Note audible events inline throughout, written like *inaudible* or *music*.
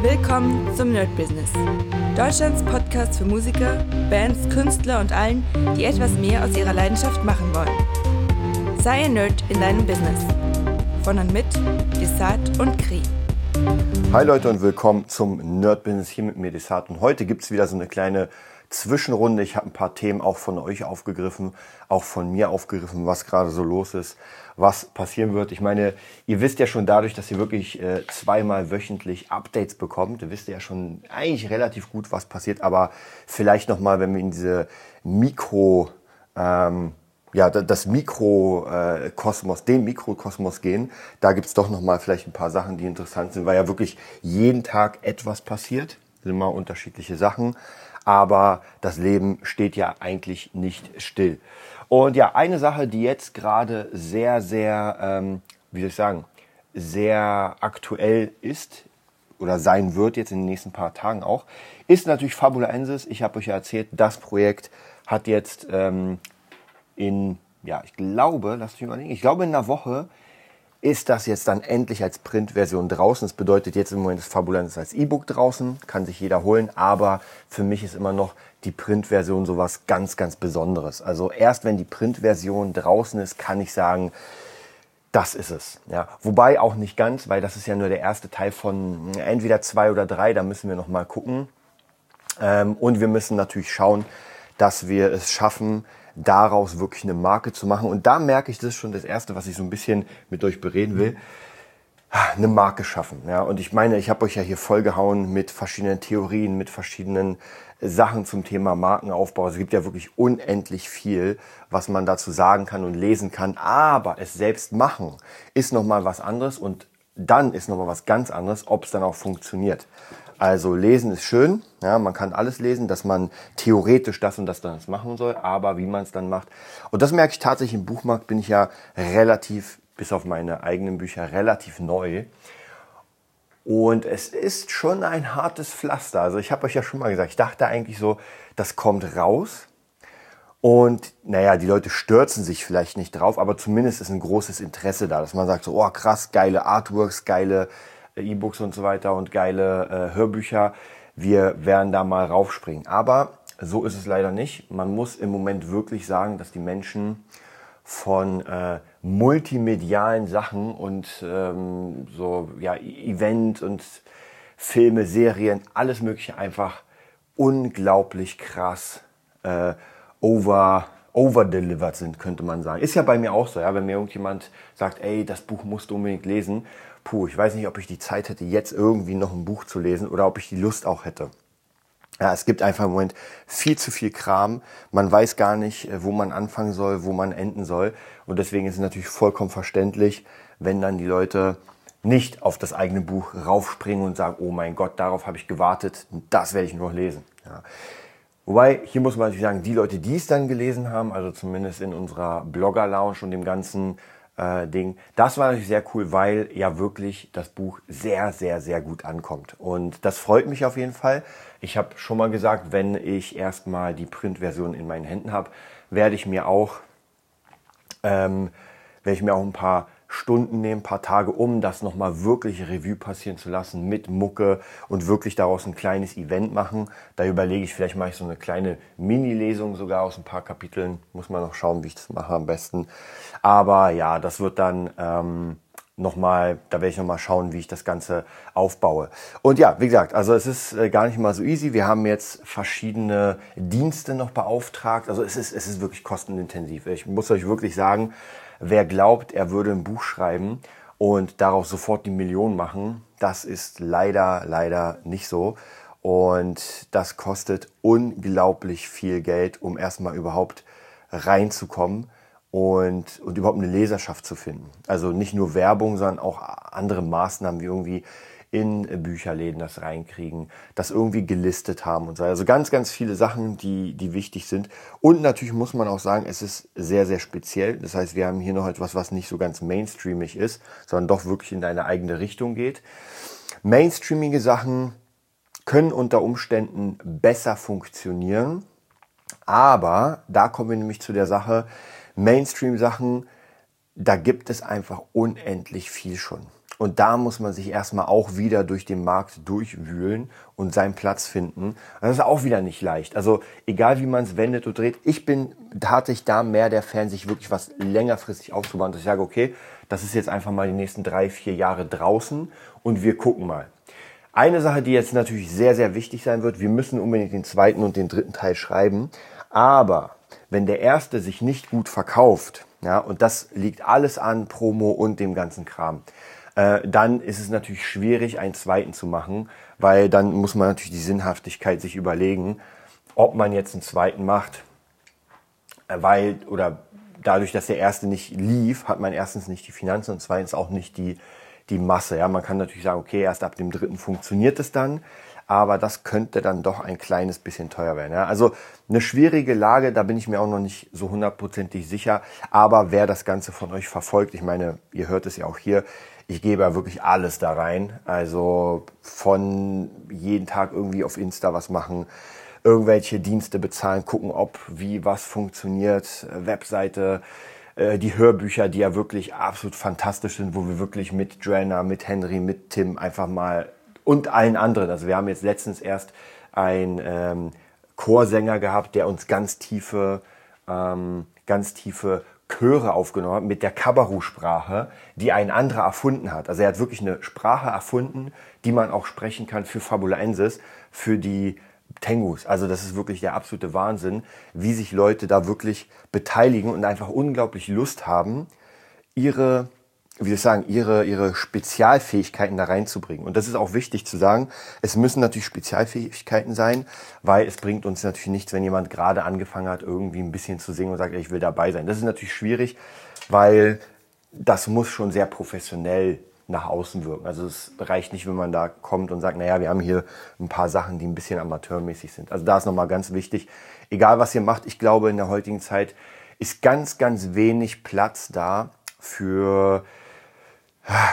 Willkommen zum Nerd Business. Deutschlands Podcast für Musiker, Bands, Künstler und allen, die etwas mehr aus ihrer Leidenschaft machen wollen. Sei ein Nerd in deinem Business. Von und mit Desart und Kri. Hi Leute und willkommen zum Nerd Business hier mit mir Desart. Und heute gibt es wieder so eine kleine Zwischenrunde. Ich habe ein paar Themen auch von euch aufgegriffen, auch von mir aufgegriffen, was gerade so los ist, was passieren wird. Ich meine, ihr wisst ja schon dadurch, dass ihr wirklich äh, zweimal wöchentlich Updates bekommt, ihr wisst ja schon eigentlich relativ gut, was passiert, aber vielleicht nochmal, wenn wir in diese Mikro, ähm, ja, das Mikrokosmos, den Mikrokosmos gehen, da gibt's doch nochmal vielleicht ein paar Sachen, die interessant sind, weil ja wirklich jeden Tag etwas passiert, sind immer unterschiedliche Sachen aber das Leben steht ja eigentlich nicht still. Und ja, eine Sache, die jetzt gerade sehr, sehr, ähm, wie soll ich sagen, sehr aktuell ist oder sein wird jetzt in den nächsten paar Tagen auch, ist natürlich Fabulensis. Ich habe euch ja erzählt, das Projekt hat jetzt ähm, in, ja, ich glaube, lasst mich denken, ich glaube in einer Woche ist das jetzt dann endlich als Printversion draußen. Das bedeutet jetzt im Moment ist Fabulanz als E-Book draußen, kann sich jeder holen, aber für mich ist immer noch die Printversion sowas ganz, ganz Besonderes. Also erst wenn die Printversion draußen ist, kann ich sagen, das ist es. Ja. Wobei auch nicht ganz, weil das ist ja nur der erste Teil von entweder zwei oder drei, da müssen wir noch mal gucken. Ähm, und wir müssen natürlich schauen, dass wir es schaffen, daraus wirklich eine Marke zu machen. Und da merke ich, das ist schon das Erste, was ich so ein bisschen mit euch bereden will, eine Marke schaffen. Ja, und ich meine, ich habe euch ja hier vollgehauen mit verschiedenen Theorien, mit verschiedenen Sachen zum Thema Markenaufbau. Es gibt ja wirklich unendlich viel, was man dazu sagen kann und lesen kann. Aber es selbst machen ist nochmal was anderes und dann ist nochmal was ganz anderes, ob es dann auch funktioniert. Also lesen ist schön, ja, man kann alles lesen, dass man theoretisch das und das dann machen soll, aber wie man es dann macht. Und das merke ich tatsächlich im Buchmarkt, bin ich ja relativ, bis auf meine eigenen Bücher, relativ neu. Und es ist schon ein hartes Pflaster. Also ich habe euch ja schon mal gesagt, ich dachte eigentlich so, das kommt raus. Und naja, die Leute stürzen sich vielleicht nicht drauf, aber zumindest ist ein großes Interesse da, dass man sagt so, oh krass, geile Artworks, geile E-Books und so weiter und geile äh, Hörbücher. Wir werden da mal raufspringen. Aber so ist es leider nicht. Man muss im Moment wirklich sagen, dass die Menschen von äh, multimedialen Sachen und ähm, so ja Event und Filme, Serien, alles Mögliche einfach unglaublich krass äh, over overdelivered sind, könnte man sagen. Ist ja bei mir auch so, ja, wenn mir irgendjemand sagt, ey, das Buch musst du unbedingt lesen, puh, ich weiß nicht, ob ich die Zeit hätte, jetzt irgendwie noch ein Buch zu lesen oder ob ich die Lust auch hätte. Ja, es gibt einfach im Moment viel zu viel Kram. Man weiß gar nicht, äh, wo man anfangen soll, wo man enden soll. Und deswegen ist es natürlich vollkommen verständlich, wenn dann die Leute nicht auf das eigene Buch raufspringen und sagen, oh mein Gott, darauf habe ich gewartet, das werde ich noch lesen. Ja. Wobei, hier muss man natürlich sagen, die Leute, die es dann gelesen haben, also zumindest in unserer Blogger-Lounge und dem ganzen äh, Ding. Das war natürlich sehr cool, weil ja wirklich das Buch sehr, sehr, sehr gut ankommt. Und das freut mich auf jeden Fall. Ich habe schon mal gesagt, wenn ich erstmal die Printversion in meinen Händen habe, werde ich mir auch, ähm, werde ich mir auch ein paar Stunden nehmen, paar Tage, um das nochmal wirklich Revue passieren zu lassen mit Mucke und wirklich daraus ein kleines Event machen. Da überlege ich, vielleicht mache ich so eine kleine Mini-Lesung sogar aus ein paar Kapiteln. Muss man noch schauen, wie ich das mache am besten. Aber ja, das wird dann ähm, nochmal, da werde ich nochmal schauen, wie ich das Ganze aufbaue. Und ja, wie gesagt, also es ist äh, gar nicht mal so easy. Wir haben jetzt verschiedene Dienste noch beauftragt. Also es ist, es ist wirklich kostenintensiv. Ich muss euch wirklich sagen, Wer glaubt, er würde ein Buch schreiben und daraus sofort die Million machen, das ist leider, leider nicht so. Und das kostet unglaublich viel Geld, um erstmal überhaupt reinzukommen und, und überhaupt eine Leserschaft zu finden. Also nicht nur Werbung, sondern auch andere Maßnahmen wie irgendwie in Bücherläden das reinkriegen, das irgendwie gelistet haben und so. Also ganz, ganz viele Sachen, die, die wichtig sind. Und natürlich muss man auch sagen, es ist sehr, sehr speziell. Das heißt, wir haben hier noch etwas, was nicht so ganz mainstreamig ist, sondern doch wirklich in eine eigene Richtung geht. Mainstreamige Sachen können unter Umständen besser funktionieren. Aber da kommen wir nämlich zu der Sache, Mainstream-Sachen, da gibt es einfach unendlich viel schon. Und da muss man sich erstmal auch wieder durch den Markt durchwühlen und seinen Platz finden. Das ist auch wieder nicht leicht. Also egal wie man es wendet und dreht, ich bin tatsächlich da mehr der Fan, sich wirklich was längerfristig aufzubauen, dass ich sage, okay, das ist jetzt einfach mal die nächsten drei, vier Jahre draußen und wir gucken mal. Eine Sache, die jetzt natürlich sehr, sehr wichtig sein wird, wir müssen unbedingt den zweiten und den dritten Teil schreiben. Aber wenn der erste sich nicht gut verkauft, ja, und das liegt alles an Promo und dem ganzen Kram, äh, dann ist es natürlich schwierig, einen zweiten zu machen, weil dann muss man natürlich die Sinnhaftigkeit sich überlegen, ob man jetzt einen zweiten macht, äh, weil oder dadurch, dass der erste nicht lief, hat man erstens nicht die Finanzen und zweitens auch nicht die, die Masse. Ja, man kann natürlich sagen, okay, erst ab dem dritten funktioniert es dann, aber das könnte dann doch ein kleines bisschen teuer werden. Ja. Also eine schwierige Lage, da bin ich mir auch noch nicht so hundertprozentig sicher. Aber wer das Ganze von euch verfolgt, ich meine, ihr hört es ja auch hier, ich gebe ja wirklich alles da rein. Also von jeden Tag irgendwie auf Insta was machen, irgendwelche Dienste bezahlen, gucken, ob, wie, was funktioniert, Webseite, äh, die Hörbücher, die ja wirklich absolut fantastisch sind, wo wir wirklich mit Joanna, mit Henry, mit Tim einfach mal und allen anderen. Also wir haben jetzt letztens erst einen ähm, Chorsänger gehabt, der uns ganz tiefe, ähm, ganz tiefe Chöre aufgenommen hat mit der Kabaru-Sprache, die ein anderer erfunden hat. Also er hat wirklich eine Sprache erfunden, die man auch sprechen kann für Fabulaensis, für die Tengus. Also das ist wirklich der absolute Wahnsinn, wie sich Leute da wirklich beteiligen und einfach unglaublich Lust haben, ihre wie soll ich sagen, ihre, ihre Spezialfähigkeiten da reinzubringen. Und das ist auch wichtig zu sagen. Es müssen natürlich Spezialfähigkeiten sein, weil es bringt uns natürlich nichts, wenn jemand gerade angefangen hat, irgendwie ein bisschen zu singen und sagt, ich will dabei sein. Das ist natürlich schwierig, weil das muss schon sehr professionell nach außen wirken. Also es reicht nicht, wenn man da kommt und sagt, naja, wir haben hier ein paar Sachen, die ein bisschen amateurmäßig sind. Also da ist nochmal ganz wichtig, egal was ihr macht, ich glaube, in der heutigen Zeit ist ganz, ganz wenig Platz da für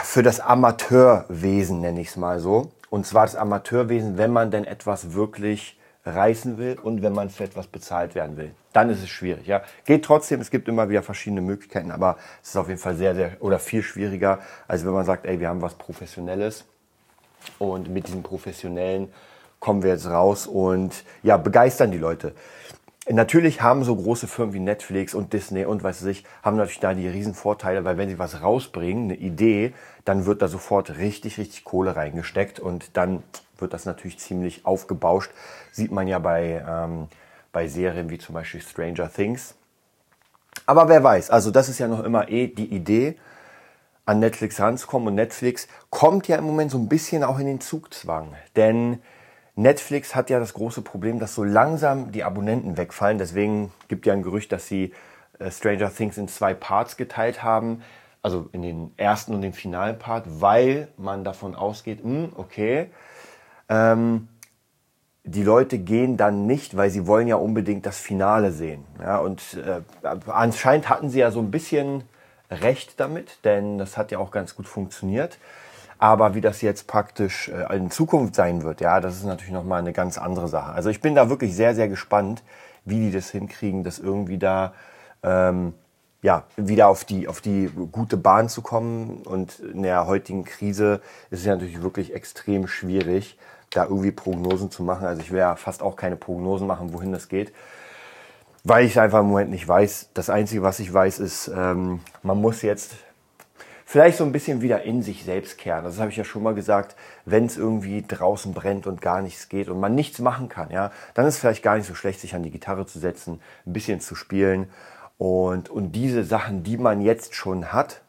für das Amateurwesen, nenne ich es mal so. Und zwar das Amateurwesen, wenn man denn etwas wirklich reißen will und wenn man für etwas bezahlt werden will. Dann ist es schwierig. Ja. Geht trotzdem, es gibt immer wieder verschiedene Möglichkeiten, aber es ist auf jeden Fall sehr, sehr oder viel schwieriger, als wenn man sagt, ey, wir haben was Professionelles und mit diesem Professionellen kommen wir jetzt raus und ja, begeistern die Leute. Natürlich haben so große Firmen wie Netflix und Disney und weiß ich, haben natürlich da die riesen Vorteile, weil wenn sie was rausbringen, eine Idee, dann wird da sofort richtig, richtig Kohle reingesteckt und dann wird das natürlich ziemlich aufgebauscht. Sieht man ja bei, ähm, bei Serien wie zum Beispiel Stranger Things. Aber wer weiß, also das ist ja noch immer eh die Idee, an Netflix ranzukommen und Netflix kommt ja im Moment so ein bisschen auch in den Zugzwang, denn Netflix hat ja das große Problem, dass so langsam die Abonnenten wegfallen. Deswegen gibt ja ein Gerücht, dass sie äh, Stranger Things in zwei Parts geteilt haben. Also in den ersten und den finalen Part, weil man davon ausgeht, mh, hm, okay, ähm, die Leute gehen dann nicht, weil sie wollen ja unbedingt das Finale sehen. Ja, und äh, anscheinend hatten sie ja so ein bisschen recht damit, denn das hat ja auch ganz gut funktioniert. Aber wie das jetzt praktisch äh, in Zukunft sein wird, ja, das ist natürlich nochmal eine ganz andere Sache. Also ich bin da wirklich sehr, sehr gespannt, wie die das hinkriegen, das irgendwie da ähm, ja, wieder auf die, auf die gute Bahn zu kommen. Und in der heutigen Krise ist es natürlich wirklich extrem schwierig, da irgendwie Prognosen zu machen. Also ich werde ja fast auch keine Prognosen machen, wohin das geht. Weil ich es einfach im Moment nicht weiß. Das Einzige, was ich weiß, ist, ähm, man muss jetzt vielleicht so ein bisschen wieder in sich selbst kehren. Das habe ich ja schon mal gesagt, wenn es irgendwie draußen brennt und gar nichts geht und man nichts machen kann, ja, dann ist es vielleicht gar nicht so schlecht, sich an die Gitarre zu setzen, ein bisschen zu spielen und, und diese Sachen, die man jetzt schon hat,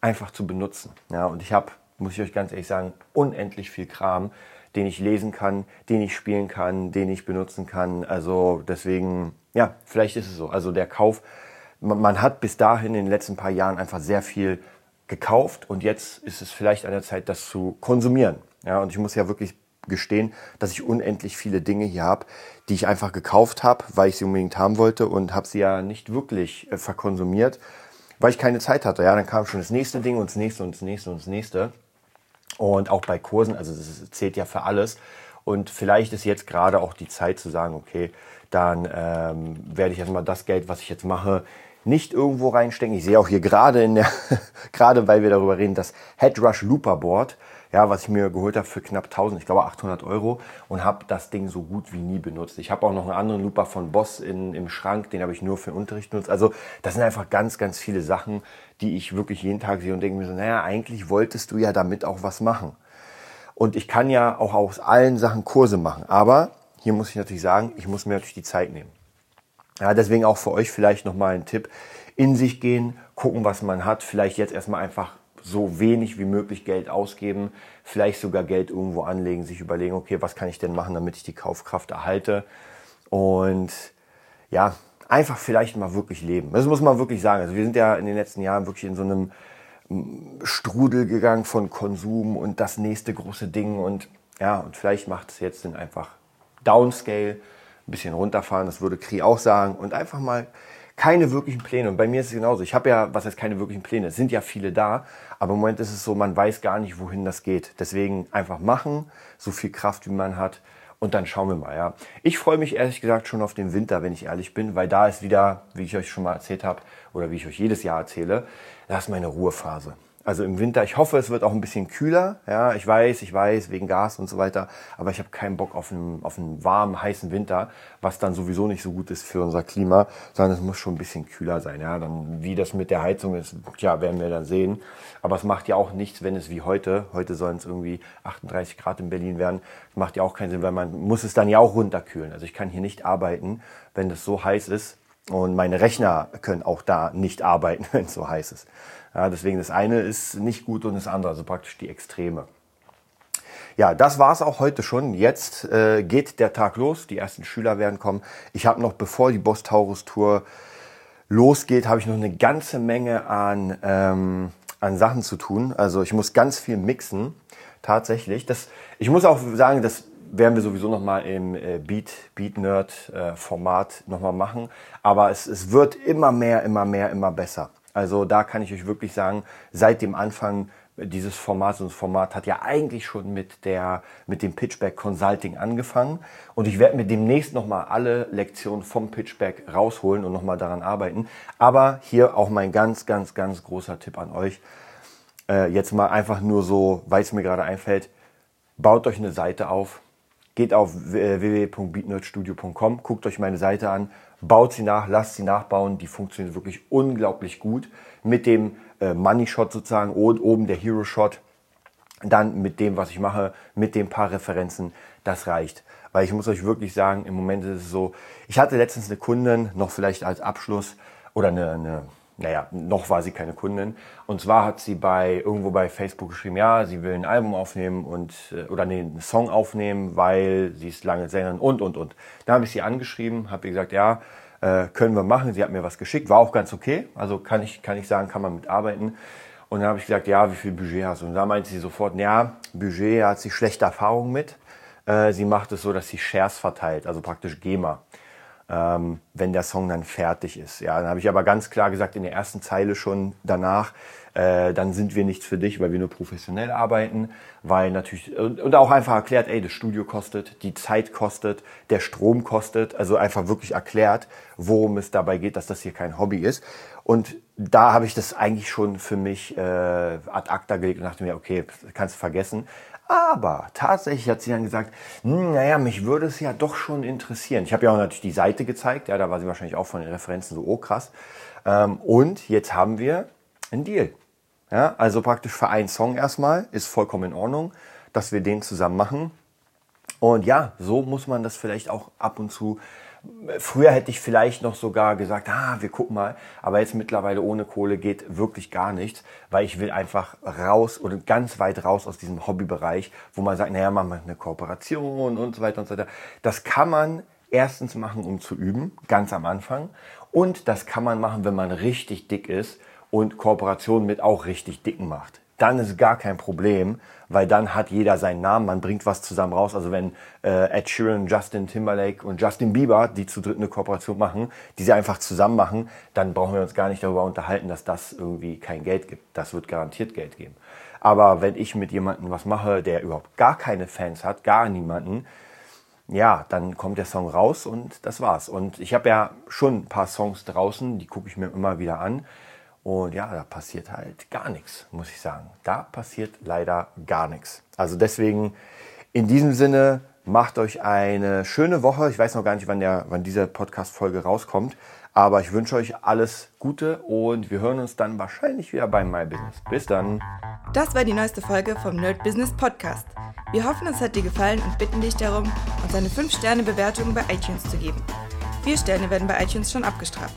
einfach zu benutzen. Ja, und ich habe, muss ich euch ganz ehrlich sagen, unendlich viel Kram, den ich lesen kann, den ich spielen kann, den ich benutzen kann. Also deswegen, ja, vielleicht ist es so. Also der Kauf, man hat bis dahin in den letzten paar Jahren einfach sehr viel gekauft und jetzt ist es vielleicht an der Zeit, das zu konsumieren. Ja, und ich muss ja wirklich gestehen, dass ich unendlich viele Dinge hier habe, die ich einfach gekauft habe, weil ich sie unbedingt haben wollte und habe sie ja nicht wirklich äh, verkonsumiert, weil ich keine Zeit hatte. Ja, dann kam schon das nächste Ding und das nächste und das nächste und das nächste. Und auch bei Kursen, also das zählt ja für alles. Und vielleicht ist jetzt gerade auch die Zeit zu sagen, okay, dann ähm, werde ich erstmal das Geld, was ich jetzt mache, nicht irgendwo reinstecken. Ich sehe auch hier gerade in der, *laughs* gerade weil wir darüber reden, das Headrush Looper Board, ja, was ich mir geholt habe für knapp 1000, ich glaube 800 Euro und habe das Ding so gut wie nie benutzt. Ich habe auch noch einen anderen Looper von Boss in, im Schrank, den habe ich nur für Unterricht benutzt. Also das sind einfach ganz, ganz viele Sachen, die ich wirklich jeden Tag sehe und denke mir so, naja, eigentlich wolltest du ja damit auch was machen. Und ich kann ja auch aus allen Sachen Kurse machen. Aber hier muss ich natürlich sagen, ich muss mir natürlich die Zeit nehmen. Ja, deswegen auch für euch vielleicht nochmal ein Tipp. In sich gehen, gucken, was man hat. Vielleicht jetzt erstmal einfach so wenig wie möglich Geld ausgeben, vielleicht sogar Geld irgendwo anlegen, sich überlegen, okay, was kann ich denn machen, damit ich die Kaufkraft erhalte und ja, einfach vielleicht mal wirklich leben. Das muss man wirklich sagen. Also wir sind ja in den letzten Jahren wirklich in so einem mm, Strudel gegangen von Konsum und das nächste große Ding und ja, und vielleicht macht es jetzt Sinn einfach Downscale, ein bisschen runterfahren, das würde Kri auch sagen und einfach mal keine wirklichen Pläne. Und bei mir ist es genauso. Ich habe ja, was heißt keine wirklichen Pläne? Es sind ja viele da, aber im Moment ist es so, man weiß gar nicht, wohin das geht. Deswegen einfach machen, so viel Kraft, wie man hat. Und dann schauen wir mal, ja. Ich freue mich ehrlich gesagt schon auf den Winter, wenn ich ehrlich bin, weil da ist wieder, wie ich euch schon mal erzählt habe, oder wie ich euch jedes Jahr erzähle, da ist meine Ruhephase. Also im Winter, ich hoffe, es wird auch ein bisschen kühler. Ja, ich weiß, ich weiß, wegen Gas und so weiter. Aber ich habe keinen Bock auf einen, auf einen warmen, heißen Winter, was dann sowieso nicht so gut ist für unser Klima, sondern es muss schon ein bisschen kühler sein. Ja, dann, wie das mit der Heizung ist, ja, werden wir dann sehen. Aber es macht ja auch nichts, wenn es wie heute, heute sollen es irgendwie 38 Grad in Berlin werden. Das macht ja auch keinen Sinn, weil man muss es dann ja auch runterkühlen. Also ich kann hier nicht arbeiten, wenn es so heiß ist. Und meine Rechner können auch da nicht arbeiten, *laughs* wenn es so heiß ist. Ja, deswegen das eine ist nicht gut und das andere, also praktisch die Extreme. Ja, das war es auch heute schon. Jetzt äh, geht der Tag los. Die ersten Schüler werden kommen. Ich habe noch, bevor die Boss Taurus Tour losgeht, habe ich noch eine ganze Menge an, ähm, an Sachen zu tun. Also ich muss ganz viel mixen, tatsächlich. Das, ich muss auch sagen, das werden wir sowieso noch mal im äh, Beat, Beat Nerd äh, Format noch mal machen. Aber es, es wird immer mehr, immer mehr, immer besser. Also da kann ich euch wirklich sagen, seit dem Anfang dieses Formats, und das Format hat ja eigentlich schon mit, der, mit dem Pitchback Consulting angefangen. Und ich werde mir demnächst nochmal alle Lektionen vom Pitchback rausholen und nochmal daran arbeiten. Aber hier auch mein ganz, ganz, ganz großer Tipp an euch. Äh, jetzt mal einfach nur so, weil es mir gerade einfällt, baut euch eine Seite auf. Geht auf www.beatnerdstudio.com, guckt euch meine Seite an, baut sie nach, lasst sie nachbauen. Die funktioniert wirklich unglaublich gut. Mit dem äh, Money Shot sozusagen, oben der Hero Shot. Dann mit dem, was ich mache, mit den paar Referenzen, das reicht. Weil ich muss euch wirklich sagen, im Moment ist es so, ich hatte letztens eine Kundin, noch vielleicht als Abschluss, oder eine, eine naja, noch war sie keine Kundin. Und zwar hat sie bei irgendwo bei Facebook geschrieben, ja, sie will ein Album aufnehmen und äh, oder nee, einen Song aufnehmen, weil sie ist lange Sängerin und und und. Da habe ich sie angeschrieben, habe ihr gesagt, ja, äh, können wir machen. Sie hat mir was geschickt, war auch ganz okay. Also kann ich kann ich sagen, kann man mitarbeiten. Und dann habe ich gesagt, ja, wie viel Budget hast du? Und da meinte sie sofort, ja, Budget hat sie schlechte Erfahrungen mit. Äh, sie macht es so, dass sie Shares verteilt, also praktisch GEMA ähm, wenn der Song dann fertig ist. Ja, dann habe ich aber ganz klar gesagt in der ersten Zeile schon danach, äh, dann sind wir nichts für dich, weil wir nur professionell arbeiten, weil natürlich und, und auch einfach erklärt, ey, das Studio kostet, die Zeit kostet, der Strom kostet, also einfach wirklich erklärt, worum es dabei geht, dass das hier kein Hobby ist. Und da habe ich das eigentlich schon für mich äh, ad acta gelegt und dachte mir, okay, kannst du vergessen. Aber tatsächlich hat sie dann gesagt, hm, naja, mich würde es ja doch schon interessieren. Ich habe ja auch natürlich die Seite gezeigt, ja, da war sie wahrscheinlich auch von den Referenzen so, oh krass. Ähm, und jetzt haben wir einen Deal. Ja, also praktisch für einen Song erstmal, ist vollkommen in Ordnung, dass wir den zusammen machen. Und ja, so muss man das vielleicht auch ab und zu Früher hätte ich vielleicht noch sogar gesagt, ah, wir gucken mal, aber jetzt mittlerweile ohne Kohle geht wirklich gar nichts, weil ich will einfach raus oder ganz weit raus aus diesem Hobbybereich, wo man sagt, naja, machen wir eine Kooperation und so weiter und so weiter. Das kann man erstens machen, um zu üben, ganz am Anfang. Und das kann man machen, wenn man richtig dick ist und Kooperationen mit auch richtig dicken macht dann ist gar kein Problem, weil dann hat jeder seinen Namen, man bringt was zusammen raus. Also wenn äh, Ed Sheeran, Justin Timberlake und Justin Bieber, die zu dritt eine Kooperation machen, die sie einfach zusammen machen, dann brauchen wir uns gar nicht darüber unterhalten, dass das irgendwie kein Geld gibt. Das wird garantiert Geld geben. Aber wenn ich mit jemandem was mache, der überhaupt gar keine Fans hat, gar niemanden, ja, dann kommt der Song raus und das war's. Und ich habe ja schon ein paar Songs draußen, die gucke ich mir immer wieder an. Und ja, da passiert halt gar nichts, muss ich sagen. Da passiert leider gar nichts. Also deswegen in diesem Sinne, macht euch eine schöne Woche. Ich weiß noch gar nicht, wann, der, wann diese Podcast-Folge rauskommt. Aber ich wünsche euch alles Gute und wir hören uns dann wahrscheinlich wieder beim My Business. Bis dann. Das war die neueste Folge vom Nerd Business Podcast. Wir hoffen, es hat dir gefallen und bitten dich darum, uns eine 5-Sterne-Bewertung bei iTunes zu geben. Vier Sterne werden bei iTunes schon abgestraft.